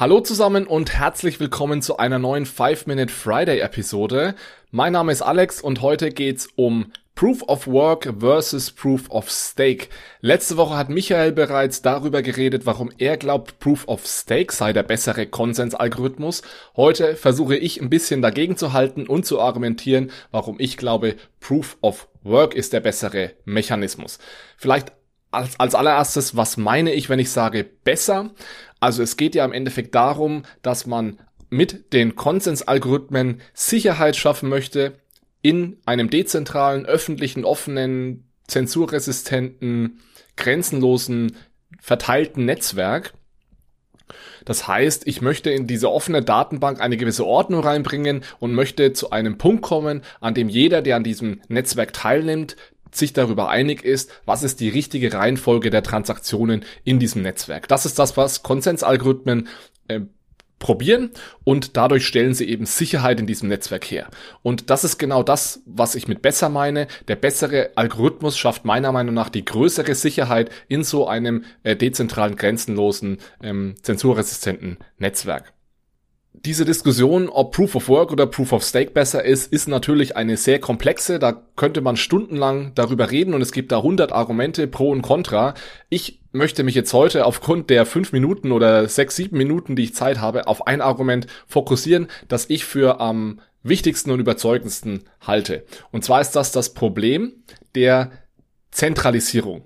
Hallo zusammen und herzlich willkommen zu einer neuen 5-Minute Friday Episode. Mein Name ist Alex und heute geht's um Proof of Work versus Proof of Stake. Letzte Woche hat Michael bereits darüber geredet, warum er glaubt, Proof of Stake sei der bessere Konsensalgorithmus. Heute versuche ich ein bisschen dagegen zu halten und zu argumentieren, warum ich glaube, Proof of Work ist der bessere Mechanismus. Vielleicht als, als allererstes, was meine ich, wenn ich sage besser? Also es geht ja im Endeffekt darum, dass man mit den Konsensalgorithmen Sicherheit schaffen möchte in einem dezentralen, öffentlichen, offenen, zensurresistenten, grenzenlosen, verteilten Netzwerk. Das heißt, ich möchte in diese offene Datenbank eine gewisse Ordnung reinbringen und möchte zu einem Punkt kommen, an dem jeder, der an diesem Netzwerk teilnimmt, sich darüber einig ist, was ist die richtige Reihenfolge der Transaktionen in diesem Netzwerk. Das ist das, was Konsensalgorithmen äh, probieren und dadurch stellen sie eben Sicherheit in diesem Netzwerk her. Und das ist genau das, was ich mit besser meine. Der bessere Algorithmus schafft meiner Meinung nach die größere Sicherheit in so einem äh, dezentralen, grenzenlosen, ähm, zensurresistenten Netzwerk diese Diskussion, ob Proof of Work oder Proof of Stake besser ist, ist natürlich eine sehr komplexe. Da könnte man stundenlang darüber reden und es gibt da 100 Argumente pro und contra. Ich möchte mich jetzt heute aufgrund der fünf Minuten oder sechs, sieben Minuten, die ich Zeit habe, auf ein Argument fokussieren, das ich für am wichtigsten und überzeugendsten halte. Und zwar ist das das Problem der Zentralisierung.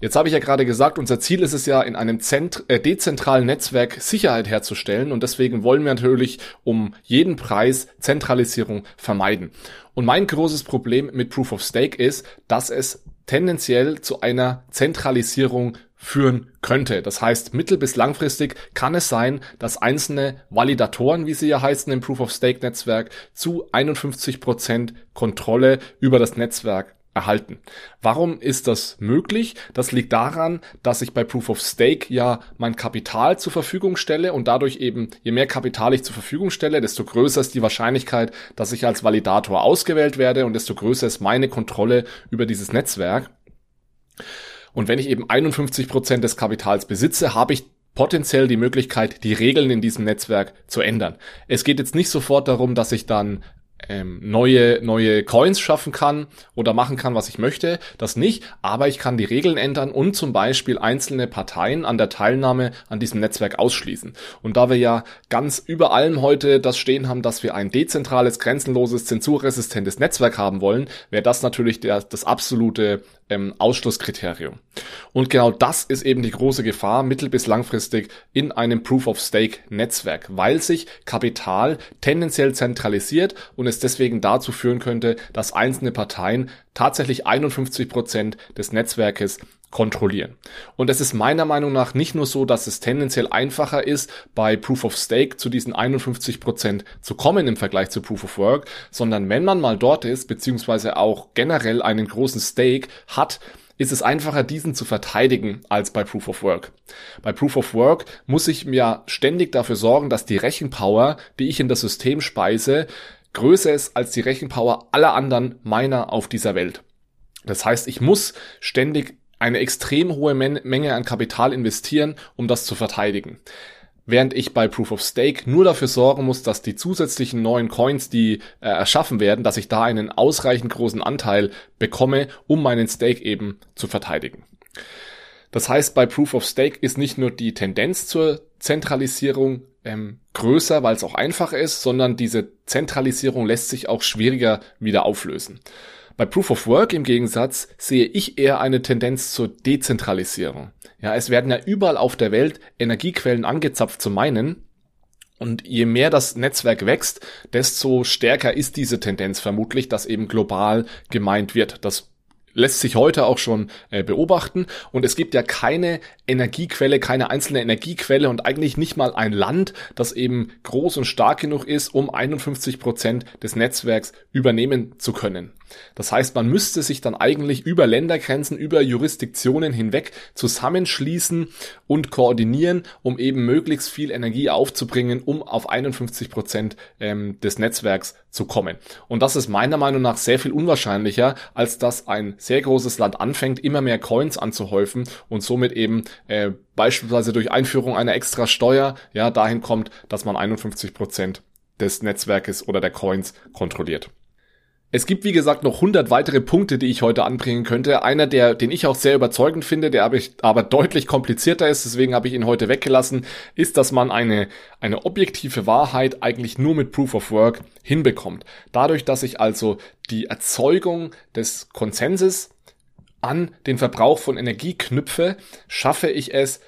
Jetzt habe ich ja gerade gesagt, unser Ziel ist es ja, in einem Zent äh, dezentralen Netzwerk Sicherheit herzustellen und deswegen wollen wir natürlich um jeden Preis Zentralisierung vermeiden. Und mein großes Problem mit Proof of Stake ist, dass es tendenziell zu einer Zentralisierung führen könnte. Das heißt, mittel- bis langfristig kann es sein, dass einzelne Validatoren, wie sie ja heißen im Proof of Stake Netzwerk, zu 51 Prozent Kontrolle über das Netzwerk erhalten. Warum ist das möglich? Das liegt daran, dass ich bei Proof of Stake ja mein Kapital zur Verfügung stelle und dadurch eben, je mehr Kapital ich zur Verfügung stelle, desto größer ist die Wahrscheinlichkeit, dass ich als Validator ausgewählt werde und desto größer ist meine Kontrolle über dieses Netzwerk. Und wenn ich eben 51 Prozent des Kapitals besitze, habe ich potenziell die Möglichkeit, die Regeln in diesem Netzwerk zu ändern. Es geht jetzt nicht sofort darum, dass ich dann ähm, neue, neue Coins schaffen kann oder machen kann, was ich möchte. Das nicht, aber ich kann die Regeln ändern und zum Beispiel einzelne Parteien an der Teilnahme an diesem Netzwerk ausschließen. Und da wir ja ganz über allem heute das stehen haben, dass wir ein dezentrales, grenzenloses, zensurresistentes Netzwerk haben wollen, wäre das natürlich der, das absolute ähm, Ausschlusskriterium. Und genau das ist eben die große Gefahr mittel- bis langfristig in einem Proof-of-Stake-Netzwerk, weil sich Kapital tendenziell zentralisiert und es deswegen dazu führen könnte, dass einzelne Parteien tatsächlich 51 Prozent des Netzwerkes kontrollieren. Und es ist meiner Meinung nach nicht nur so, dass es tendenziell einfacher ist, bei Proof of Stake zu diesen 51 Prozent zu kommen im Vergleich zu Proof of Work, sondern wenn man mal dort ist, beziehungsweise auch generell einen großen Stake hat, ist es einfacher, diesen zu verteidigen als bei Proof of Work. Bei Proof of Work muss ich mir ständig dafür sorgen, dass die Rechenpower, die ich in das System speise, größer ist als die Rechenpower aller anderen Miner auf dieser Welt. Das heißt, ich muss ständig eine extrem hohe Men Menge an Kapital investieren, um das zu verteidigen. Während ich bei Proof of Stake nur dafür sorgen muss, dass die zusätzlichen neuen Coins, die äh, erschaffen werden, dass ich da einen ausreichend großen Anteil bekomme, um meinen Stake eben zu verteidigen. Das heißt, bei Proof of Stake ist nicht nur die Tendenz zur Zentralisierung ähm, größer, weil es auch einfacher ist, sondern diese Zentralisierung lässt sich auch schwieriger wieder auflösen. Bei Proof of Work im Gegensatz sehe ich eher eine Tendenz zur Dezentralisierung. Ja, es werden ja überall auf der Welt Energiequellen angezapft zu meinen. Und je mehr das Netzwerk wächst, desto stärker ist diese Tendenz vermutlich, dass eben global gemeint wird. Das lässt sich heute auch schon äh, beobachten. Und es gibt ja keine Energiequelle, keine einzelne Energiequelle und eigentlich nicht mal ein Land, das eben groß und stark genug ist, um 51 Prozent des Netzwerks übernehmen zu können. Das heißt, man müsste sich dann eigentlich über Ländergrenzen, über Jurisdiktionen hinweg zusammenschließen und koordinieren, um eben möglichst viel Energie aufzubringen, um auf 51 Prozent ähm, des Netzwerks zu kommen. Und das ist meiner Meinung nach sehr viel unwahrscheinlicher, als dass ein sehr großes Land anfängt, immer mehr Coins anzuhäufen und somit eben äh, beispielsweise durch Einführung einer extra Steuer ja dahin kommt, dass man 51 Prozent des Netzwerkes oder der Coins kontrolliert. Es gibt, wie gesagt, noch 100 weitere Punkte, die ich heute anbringen könnte. Einer, der, den ich auch sehr überzeugend finde, der aber, aber deutlich komplizierter ist, deswegen habe ich ihn heute weggelassen, ist, dass man eine, eine objektive Wahrheit eigentlich nur mit Proof of Work hinbekommt. Dadurch, dass ich also die Erzeugung des Konsenses an den Verbrauch von Energie knüpfe, schaffe ich es,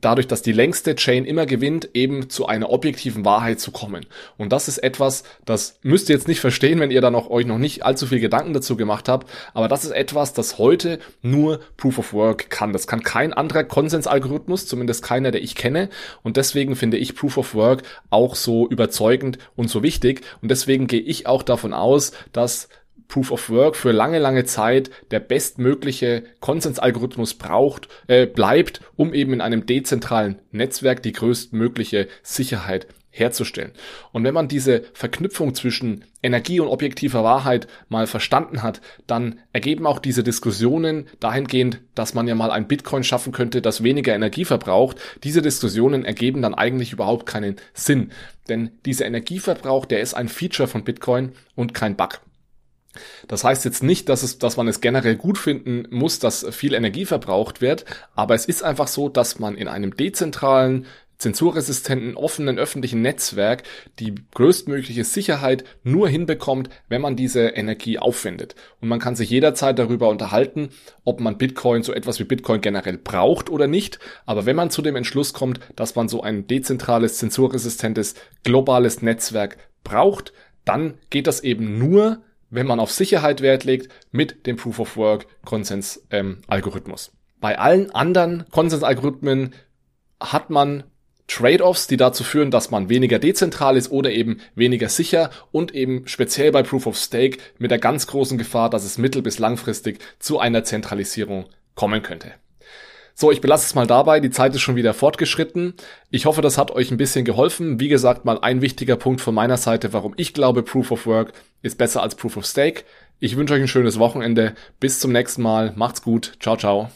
dadurch, dass die längste Chain immer gewinnt, eben zu einer objektiven Wahrheit zu kommen. Und das ist etwas, das müsst ihr jetzt nicht verstehen, wenn ihr da noch, euch noch nicht allzu viel Gedanken dazu gemacht habt, aber das ist etwas, das heute nur Proof of Work kann. Das kann kein anderer Konsensalgorithmus, zumindest keiner, der ich kenne. Und deswegen finde ich Proof of Work auch so überzeugend und so wichtig. Und deswegen gehe ich auch davon aus, dass Proof of Work für lange, lange Zeit der bestmögliche Konsensalgorithmus braucht, äh, bleibt, um eben in einem dezentralen Netzwerk die größtmögliche Sicherheit herzustellen. Und wenn man diese Verknüpfung zwischen Energie und objektiver Wahrheit mal verstanden hat, dann ergeben auch diese Diskussionen dahingehend, dass man ja mal ein Bitcoin schaffen könnte, das weniger Energie verbraucht. Diese Diskussionen ergeben dann eigentlich überhaupt keinen Sinn. Denn dieser Energieverbrauch, der ist ein Feature von Bitcoin und kein Bug. Das heißt jetzt nicht, dass, es, dass man es generell gut finden muss, dass viel Energie verbraucht wird, aber es ist einfach so, dass man in einem dezentralen, zensurresistenten, offenen öffentlichen Netzwerk die größtmögliche Sicherheit nur hinbekommt, wenn man diese Energie aufwendet. Und man kann sich jederzeit darüber unterhalten, ob man Bitcoin, so etwas wie Bitcoin generell braucht oder nicht. Aber wenn man zu dem Entschluss kommt, dass man so ein dezentrales, zensurresistentes, globales Netzwerk braucht, dann geht das eben nur, wenn man auf Sicherheit Wert legt, mit dem Proof of Work Konsens-Algorithmus. Ähm, Bei allen anderen Konsensalgorithmen hat man Trade-offs, die dazu führen, dass man weniger dezentral ist oder eben weniger sicher und eben speziell bei Proof of Stake mit der ganz großen Gefahr, dass es mittel- bis langfristig zu einer Zentralisierung kommen könnte. So, ich belasse es mal dabei. Die Zeit ist schon wieder fortgeschritten. Ich hoffe, das hat euch ein bisschen geholfen. Wie gesagt, mal ein wichtiger Punkt von meiner Seite, warum ich glaube, Proof of Work ist besser als Proof of Stake. Ich wünsche euch ein schönes Wochenende. Bis zum nächsten Mal. Macht's gut. Ciao, ciao.